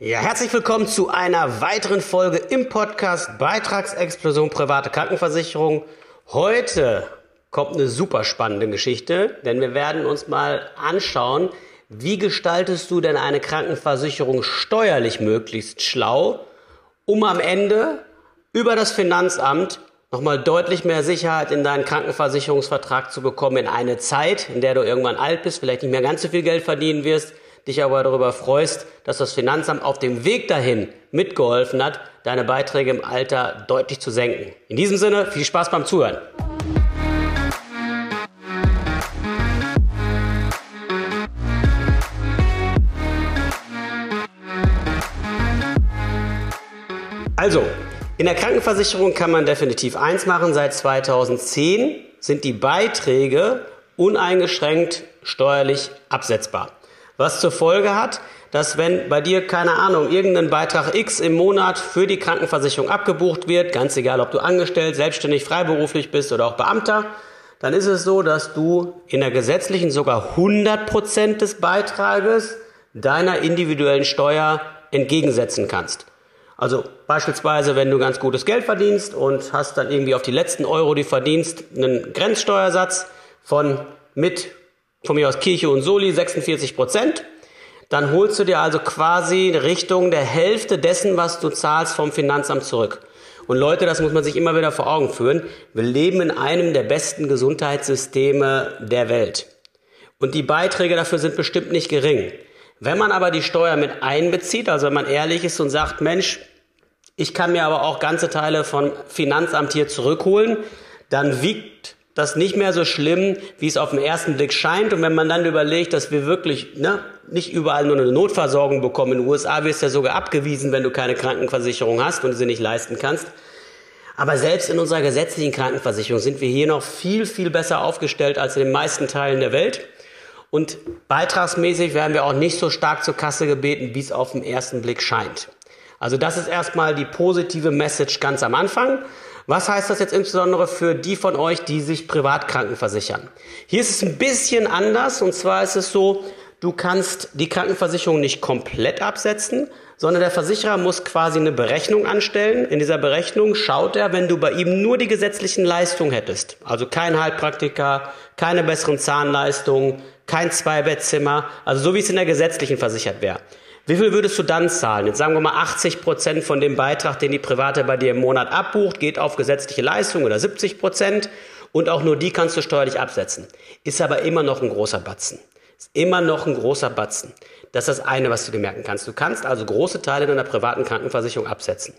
Ja, herzlich willkommen zu einer weiteren Folge im Podcast Beitragsexplosion private Krankenversicherung. Heute kommt eine super spannende Geschichte, denn wir werden uns mal anschauen, wie gestaltest du denn eine Krankenversicherung steuerlich möglichst schlau, um am Ende über das Finanzamt nochmal deutlich mehr Sicherheit in deinen Krankenversicherungsvertrag zu bekommen in eine Zeit, in der du irgendwann alt bist, vielleicht nicht mehr ganz so viel Geld verdienen wirst, dich aber darüber freust, dass das Finanzamt auf dem Weg dahin mitgeholfen hat, deine Beiträge im Alter deutlich zu senken. In diesem Sinne, viel Spaß beim Zuhören. Also, in der Krankenversicherung kann man definitiv eins machen. Seit 2010 sind die Beiträge uneingeschränkt steuerlich absetzbar. Was zur Folge hat, dass wenn bei dir, keine Ahnung, irgendein Beitrag X im Monat für die Krankenversicherung abgebucht wird, ganz egal, ob du angestellt, selbstständig, freiberuflich bist oder auch Beamter, dann ist es so, dass du in der gesetzlichen sogar 100% des Beitrages deiner individuellen Steuer entgegensetzen kannst. Also beispielsweise, wenn du ganz gutes Geld verdienst und hast dann irgendwie auf die letzten Euro, die verdienst, einen Grenzsteuersatz von mit von mir aus Kirche und Soli 46 Prozent. Dann holst du dir also quasi Richtung der Hälfte dessen, was du zahlst vom Finanzamt zurück. Und Leute, das muss man sich immer wieder vor Augen führen. Wir leben in einem der besten Gesundheitssysteme der Welt. Und die Beiträge dafür sind bestimmt nicht gering. Wenn man aber die Steuer mit einbezieht, also wenn man ehrlich ist und sagt, Mensch, ich kann mir aber auch ganze Teile von Finanzamt hier zurückholen, dann wiegt das nicht mehr so schlimm, wie es auf den ersten Blick scheint. Und wenn man dann überlegt, dass wir wirklich ne, nicht überall nur eine Notversorgung bekommen, in den USA wirst du ja sogar abgewiesen, wenn du keine Krankenversicherung hast und sie nicht leisten kannst. Aber selbst in unserer gesetzlichen Krankenversicherung sind wir hier noch viel, viel besser aufgestellt als in den meisten Teilen der Welt. Und beitragsmäßig werden wir auch nicht so stark zur Kasse gebeten, wie es auf den ersten Blick scheint. Also das ist erstmal die positive Message ganz am Anfang. Was heißt das jetzt insbesondere für die von euch, die sich privat krankenversichern? Hier ist es ein bisschen anders und zwar ist es so, du kannst die Krankenversicherung nicht komplett absetzen, sondern der Versicherer muss quasi eine Berechnung anstellen. In dieser Berechnung schaut er, wenn du bei ihm nur die gesetzlichen Leistungen hättest, also kein Heilpraktiker, keine besseren Zahnleistungen, kein Zweibettzimmer, also so wie es in der gesetzlichen versichert wäre. Wie viel würdest du dann zahlen? Jetzt sagen wir mal 80 Prozent von dem Beitrag, den die Private bei dir im Monat abbucht, geht auf gesetzliche Leistung oder 70 Prozent und auch nur die kannst du steuerlich absetzen. Ist aber immer noch ein großer Batzen. Ist immer noch ein großer Batzen. Das ist das eine, was du dir merken kannst. Du kannst also große Teile deiner privaten Krankenversicherung absetzen.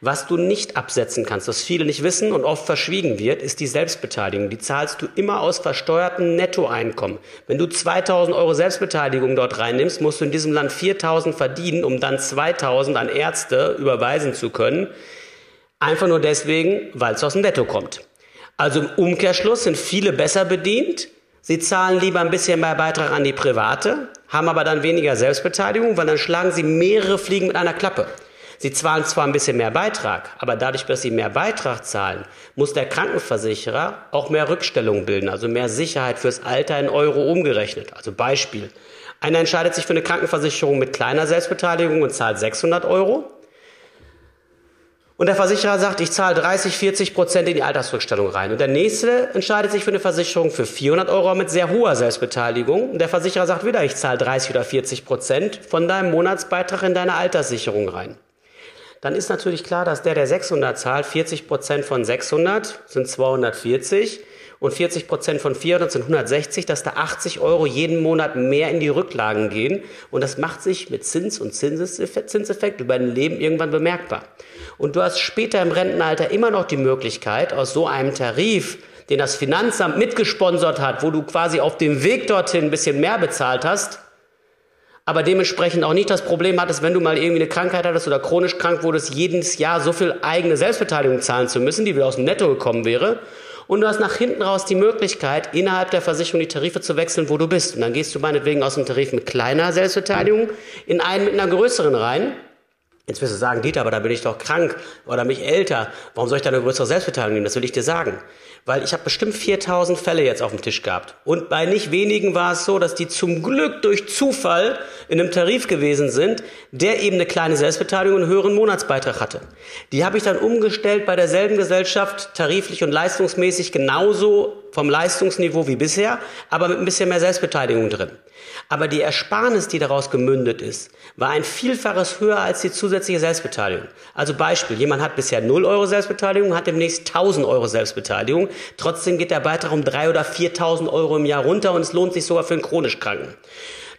Was du nicht absetzen kannst, was viele nicht wissen und oft verschwiegen wird, ist die Selbstbeteiligung. Die zahlst du immer aus versteuerten Nettoeinkommen. Wenn du 2000 Euro Selbstbeteiligung dort reinnimmst, musst du in diesem Land 4000 verdienen, um dann 2000 an Ärzte überweisen zu können. Einfach nur deswegen, weil es aus dem Netto kommt. Also im Umkehrschluss sind viele besser bedient. Sie zahlen lieber ein bisschen mehr Beitrag an die Private, haben aber dann weniger Selbstbeteiligung, weil dann schlagen sie mehrere Fliegen mit einer Klappe. Sie zahlen zwar ein bisschen mehr Beitrag, aber dadurch, dass Sie mehr Beitrag zahlen, muss der Krankenversicherer auch mehr Rückstellungen bilden, also mehr Sicherheit fürs Alter in Euro umgerechnet. Also Beispiel. Einer entscheidet sich für eine Krankenversicherung mit kleiner Selbstbeteiligung und zahlt 600 Euro. Und der Versicherer sagt, ich zahle 30, 40 Prozent in die Altersrückstellung rein. Und der nächste entscheidet sich für eine Versicherung für 400 Euro mit sehr hoher Selbstbeteiligung. Und der Versicherer sagt wieder, ich zahle 30 oder 40 Prozent von deinem Monatsbeitrag in deine Alterssicherung rein dann ist natürlich klar, dass der, der 600 zahlt, 40 Prozent von 600 sind 240 und 40 Prozent von 400 sind 160, dass da 80 Euro jeden Monat mehr in die Rücklagen gehen. Und das macht sich mit Zins und Zinseffekt über dein Leben irgendwann bemerkbar. Und du hast später im Rentenalter immer noch die Möglichkeit, aus so einem Tarif, den das Finanzamt mitgesponsert hat, wo du quasi auf dem Weg dorthin ein bisschen mehr bezahlt hast, aber dementsprechend auch nicht das Problem hattest, wenn du mal irgendwie eine Krankheit hattest oder chronisch krank wurdest, jedes Jahr so viel eigene Selbstbeteiligung zahlen zu müssen, die wieder aus dem Netto gekommen wäre. Und du hast nach hinten raus die Möglichkeit, innerhalb der Versicherung die Tarife zu wechseln, wo du bist. Und dann gehst du meinetwegen aus dem Tarif mit kleiner Selbstbeteiligung in einen mit einer größeren rein. Jetzt wirst du sagen, Dieter, aber da bin ich doch krank oder mich älter. Warum soll ich da eine größere Selbstbeteiligung nehmen? Das will ich dir sagen. Weil ich habe bestimmt 4000 Fälle jetzt auf dem Tisch gehabt. Und bei nicht wenigen war es so, dass die zum Glück durch Zufall in einem Tarif gewesen sind, der eben eine kleine Selbstbeteiligung und einen höheren Monatsbeitrag hatte. Die habe ich dann umgestellt bei derselben Gesellschaft, tariflich und leistungsmäßig genauso vom Leistungsniveau wie bisher, aber mit ein bisschen mehr Selbstbeteiligung drin. Aber die Ersparnis, die daraus gemündet ist, war ein Vielfaches höher als die zusätzliche Selbstbeteiligung. Also Beispiel, jemand hat bisher 0 Euro Selbstbeteiligung, hat demnächst 1000 Euro Selbstbeteiligung. Trotzdem geht der Beitrag um 3.000 oder 4.000 Euro im Jahr runter und es lohnt sich sogar für einen chronisch Kranken.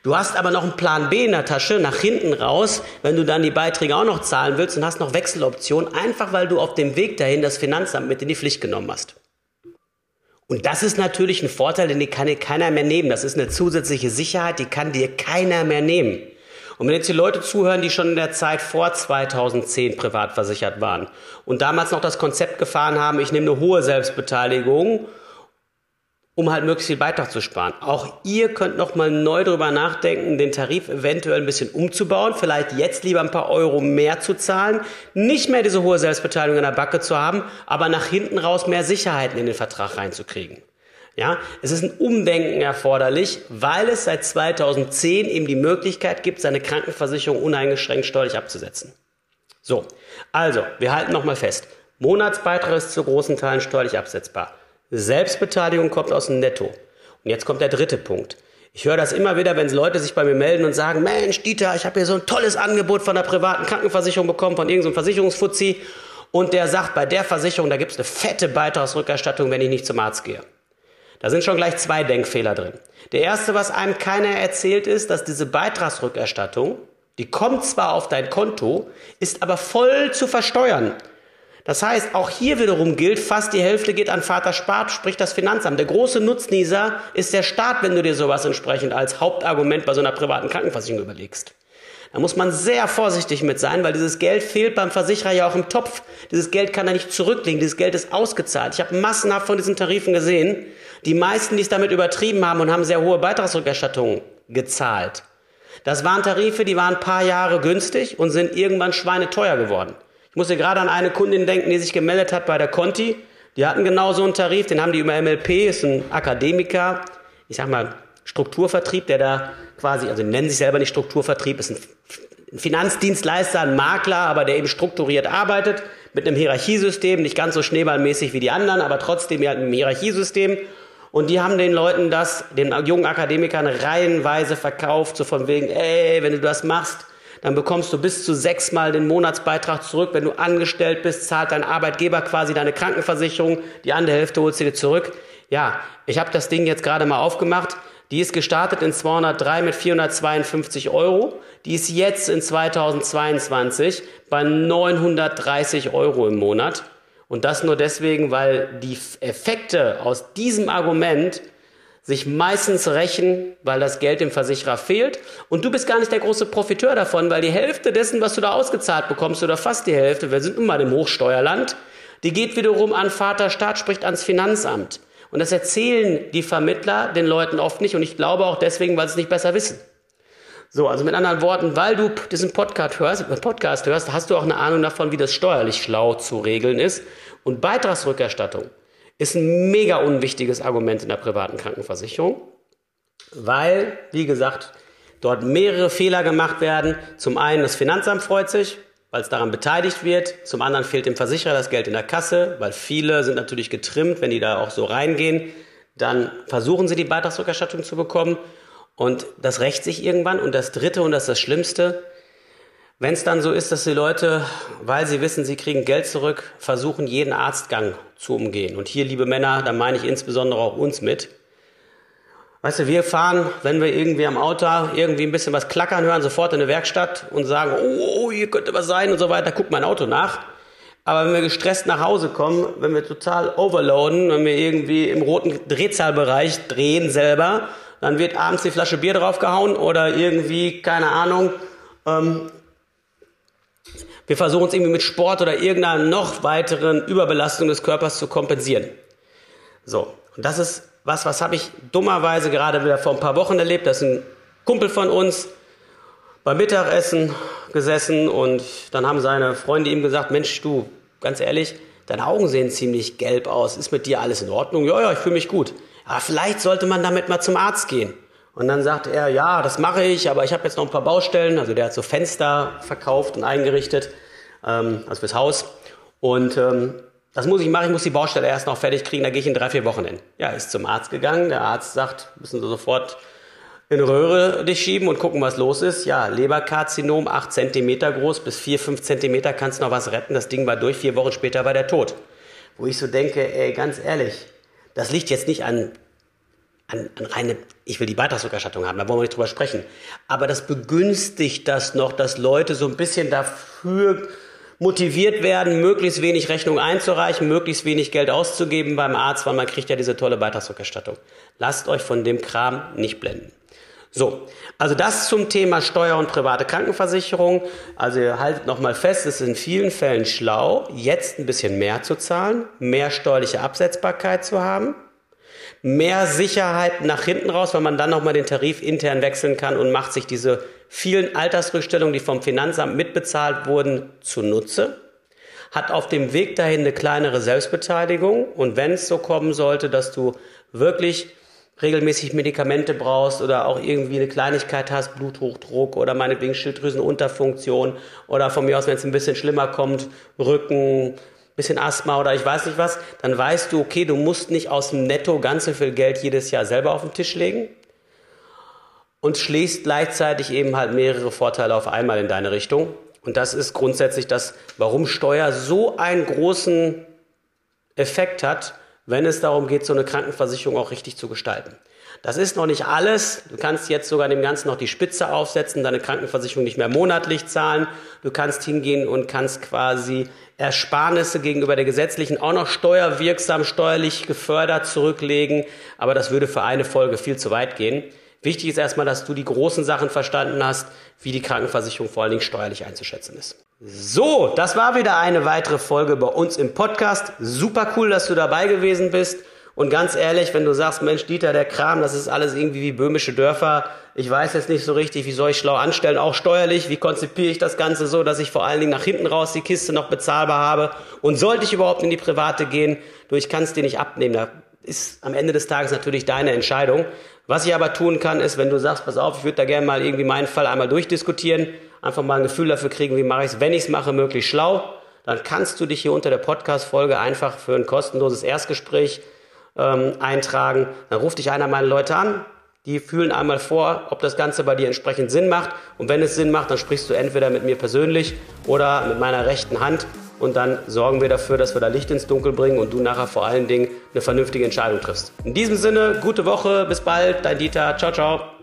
Du hast aber noch einen Plan B in der Tasche, nach hinten raus, wenn du dann die Beiträge auch noch zahlen willst und hast noch Wechseloptionen, einfach weil du auf dem Weg dahin das Finanzamt mit in die Pflicht genommen hast. Und das ist natürlich ein Vorteil, den kann dir keiner mehr nehmen. Das ist eine zusätzliche Sicherheit, die kann dir keiner mehr nehmen. Und wenn jetzt die Leute zuhören, die schon in der Zeit vor 2010 privat versichert waren und damals noch das Konzept gefahren haben, ich nehme eine hohe Selbstbeteiligung um halt möglichst viel Beitrag zu sparen. Auch ihr könnt noch mal neu darüber nachdenken, den Tarif eventuell ein bisschen umzubauen, vielleicht jetzt lieber ein paar Euro mehr zu zahlen, nicht mehr diese hohe Selbstbeteiligung in der Backe zu haben, aber nach hinten raus mehr Sicherheiten in den Vertrag reinzukriegen. Ja, es ist ein Umdenken erforderlich, weil es seit 2010 eben die Möglichkeit gibt, seine Krankenversicherung uneingeschränkt steuerlich abzusetzen. So, also, wir halten nochmal fest. Monatsbeitrag ist zu großen Teilen steuerlich absetzbar. Selbstbeteiligung kommt aus dem Netto. Und jetzt kommt der dritte Punkt. Ich höre das immer wieder, wenn Leute sich bei mir melden und sagen, Mensch, Dieter, ich habe hier so ein tolles Angebot von der privaten Krankenversicherung bekommen, von irgendeinem Versicherungsfuzzi. Und der sagt, bei der Versicherung, da gibt es eine fette Beitragsrückerstattung, wenn ich nicht zum Arzt gehe. Da sind schon gleich zwei Denkfehler drin. Der erste, was einem keiner erzählt, ist, dass diese Beitragsrückerstattung, die kommt zwar auf dein Konto, ist aber voll zu versteuern. Das heißt, auch hier wiederum gilt, fast die Hälfte geht an Vater Spart, sprich das Finanzamt. Der große Nutznießer ist der Staat, wenn du dir sowas entsprechend als Hauptargument bei so einer privaten Krankenversicherung überlegst. Da muss man sehr vorsichtig mit sein, weil dieses Geld fehlt beim Versicherer ja auch im Topf. Dieses Geld kann er nicht zurücklegen, dieses Geld ist ausgezahlt. Ich habe massenhaft von diesen Tarifen gesehen. Die meisten, die es damit übertrieben haben und haben sehr hohe Beitragsrückerstattungen gezahlt. Das waren Tarife, die waren ein paar Jahre günstig und sind irgendwann schweineteuer geworden. Ich musste gerade an eine Kundin denken, die sich gemeldet hat bei der Conti. Die hatten genau so einen Tarif, den haben die über MLP, ist ein Akademiker, ich sag mal Strukturvertrieb, der da quasi, also nennen sich selber nicht Strukturvertrieb, ist ein Finanzdienstleister, ein Makler, aber der eben strukturiert arbeitet, mit einem Hierarchiesystem, nicht ganz so schneeballmäßig wie die anderen, aber trotzdem ja ein Hierarchiesystem. Und die haben den Leuten das, den jungen Akademikern reihenweise verkauft, so von wegen, ey, wenn du das machst, dann bekommst du bis zu sechsmal den Monatsbeitrag zurück. Wenn du angestellt bist, zahlt dein Arbeitgeber quasi deine Krankenversicherung, die andere Hälfte holst du dir zurück. Ja, ich habe das Ding jetzt gerade mal aufgemacht. Die ist gestartet in 203 mit 452 Euro. Die ist jetzt in 2022 bei 930 Euro im Monat. Und das nur deswegen, weil die Effekte aus diesem Argument sich meistens rächen, weil das Geld dem Versicherer fehlt. Und du bist gar nicht der große Profiteur davon, weil die Hälfte dessen, was du da ausgezahlt bekommst, oder fast die Hälfte, wir sind mal im Hochsteuerland, die geht wiederum an Vaterstaat, sprich ans Finanzamt. Und das erzählen die Vermittler den Leuten oft nicht und ich glaube auch deswegen, weil sie es nicht besser wissen. So, also mit anderen Worten, weil du diesen Podcast hörst, Podcast hörst, hast du auch eine Ahnung davon, wie das steuerlich schlau zu regeln ist. Und Beitragsrückerstattung ist ein mega unwichtiges Argument in der privaten Krankenversicherung, weil, wie gesagt, dort mehrere Fehler gemacht werden. Zum einen, das Finanzamt freut sich, weil es daran beteiligt wird. Zum anderen fehlt dem Versicherer das Geld in der Kasse, weil viele sind natürlich getrimmt, wenn die da auch so reingehen. Dann versuchen sie die Beitragsrückerstattung zu bekommen. Und das rächt sich irgendwann. Und das Dritte, und das ist das Schlimmste, wenn es dann so ist, dass die Leute, weil sie wissen, sie kriegen Geld zurück, versuchen, jeden Arztgang zu umgehen. Und hier, liebe Männer, da meine ich insbesondere auch uns mit. Weißt du, wir fahren, wenn wir irgendwie am Auto irgendwie ein bisschen was klackern hören, sofort in eine Werkstatt und sagen, oh, oh, hier könnte was sein und so weiter, guck mein Auto nach. Aber wenn wir gestresst nach Hause kommen, wenn wir total overloaden, wenn wir irgendwie im roten Drehzahlbereich drehen selber, dann wird abends die Flasche Bier draufgehauen oder irgendwie, keine Ahnung, ähm, wir versuchen es irgendwie mit Sport oder irgendeiner noch weiteren Überbelastung des Körpers zu kompensieren. So, und das ist was, was habe ich dummerweise gerade wieder vor ein paar Wochen erlebt. Das ist ein Kumpel von uns, beim Mittagessen gesessen und dann haben seine Freunde ihm gesagt, Mensch, du, ganz ehrlich, deine Augen sehen ziemlich gelb aus. Ist mit dir alles in Ordnung? Ja, ja, ich fühle mich gut. Ja, vielleicht sollte man damit mal zum Arzt gehen. Und dann sagt er, ja, das mache ich, aber ich habe jetzt noch ein paar Baustellen. Also der hat so Fenster verkauft und eingerichtet, ähm, also fürs Haus. Und ähm, das muss ich machen, ich muss die Baustelle erst noch fertig kriegen, da gehe ich in drei, vier Wochen hin. Ja, ist zum Arzt gegangen. Der Arzt sagt, müssen Sie sofort in Röhre dich schieben und gucken, was los ist. Ja, Leberkarzinom, 8 cm groß, bis 4, 5 cm kannst noch was retten. Das Ding war durch, vier Wochen später war der tot. Wo ich so denke, ey, ganz ehrlich, das liegt jetzt nicht an, an, an reine, ich will die Beitragsrückerstattung haben, da wollen wir nicht drüber sprechen. Aber das begünstigt das noch, dass Leute so ein bisschen dafür motiviert werden, möglichst wenig Rechnung einzureichen, möglichst wenig Geld auszugeben beim Arzt, weil man kriegt ja diese tolle Beitragsrückerstattung. Lasst euch von dem Kram nicht blenden. So, also das zum Thema Steuer und private Krankenversicherung. Also ihr haltet nochmal fest, es ist in vielen Fällen schlau, jetzt ein bisschen mehr zu zahlen, mehr steuerliche Absetzbarkeit zu haben, mehr Sicherheit nach hinten raus, weil man dann nochmal den Tarif intern wechseln kann und macht sich diese vielen Altersrückstellungen, die vom Finanzamt mitbezahlt wurden, zunutze. Hat auf dem Weg dahin eine kleinere Selbstbeteiligung. Und wenn es so kommen sollte, dass du wirklich regelmäßig Medikamente brauchst oder auch irgendwie eine Kleinigkeit hast, Bluthochdruck oder meinetwegen Schilddrüsenunterfunktion oder von mir aus, wenn es ein bisschen schlimmer kommt, Rücken, bisschen Asthma oder ich weiß nicht was, dann weißt du, okay, du musst nicht aus dem Netto ganz so viel Geld jedes Jahr selber auf den Tisch legen und schließt gleichzeitig eben halt mehrere Vorteile auf einmal in deine Richtung. Und das ist grundsätzlich das, warum Steuer so einen großen Effekt hat wenn es darum geht, so eine Krankenversicherung auch richtig zu gestalten. Das ist noch nicht alles. Du kannst jetzt sogar dem Ganzen noch die Spitze aufsetzen, deine Krankenversicherung nicht mehr monatlich zahlen. Du kannst hingehen und kannst quasi Ersparnisse gegenüber der gesetzlichen auch noch steuerwirksam, steuerlich gefördert zurücklegen. Aber das würde für eine Folge viel zu weit gehen. Wichtig ist erstmal, dass du die großen Sachen verstanden hast, wie die Krankenversicherung vor allen Dingen steuerlich einzuschätzen ist. So, das war wieder eine weitere Folge bei uns im Podcast. Super cool, dass du dabei gewesen bist. Und ganz ehrlich, wenn du sagst, Mensch, Dieter, der Kram, das ist alles irgendwie wie böhmische Dörfer. Ich weiß jetzt nicht so richtig, wie soll ich schlau anstellen, auch steuerlich. Wie konzipiere ich das Ganze so, dass ich vor allen Dingen nach hinten raus die Kiste noch bezahlbar habe? Und sollte ich überhaupt in die Private gehen? Du, ich kann es dir nicht abnehmen. Da ist am Ende des Tages natürlich deine Entscheidung. Was ich aber tun kann, ist, wenn du sagst, pass auf, ich würde da gerne mal irgendwie meinen Fall einmal durchdiskutieren, einfach mal ein Gefühl dafür kriegen, wie mache ich es, wenn ich es mache, möglichst schlau, dann kannst du dich hier unter der Podcast-Folge einfach für ein kostenloses Erstgespräch ähm, eintragen. Dann ruft dich einer meiner Leute an, die fühlen einmal vor, ob das Ganze bei dir entsprechend Sinn macht. Und wenn es Sinn macht, dann sprichst du entweder mit mir persönlich oder mit meiner rechten Hand und dann sorgen wir dafür, dass wir da Licht ins Dunkel bringen und du nachher vor allen Dingen eine vernünftige Entscheidung triffst. In diesem Sinne, gute Woche, bis bald, dein Dieter, ciao, ciao.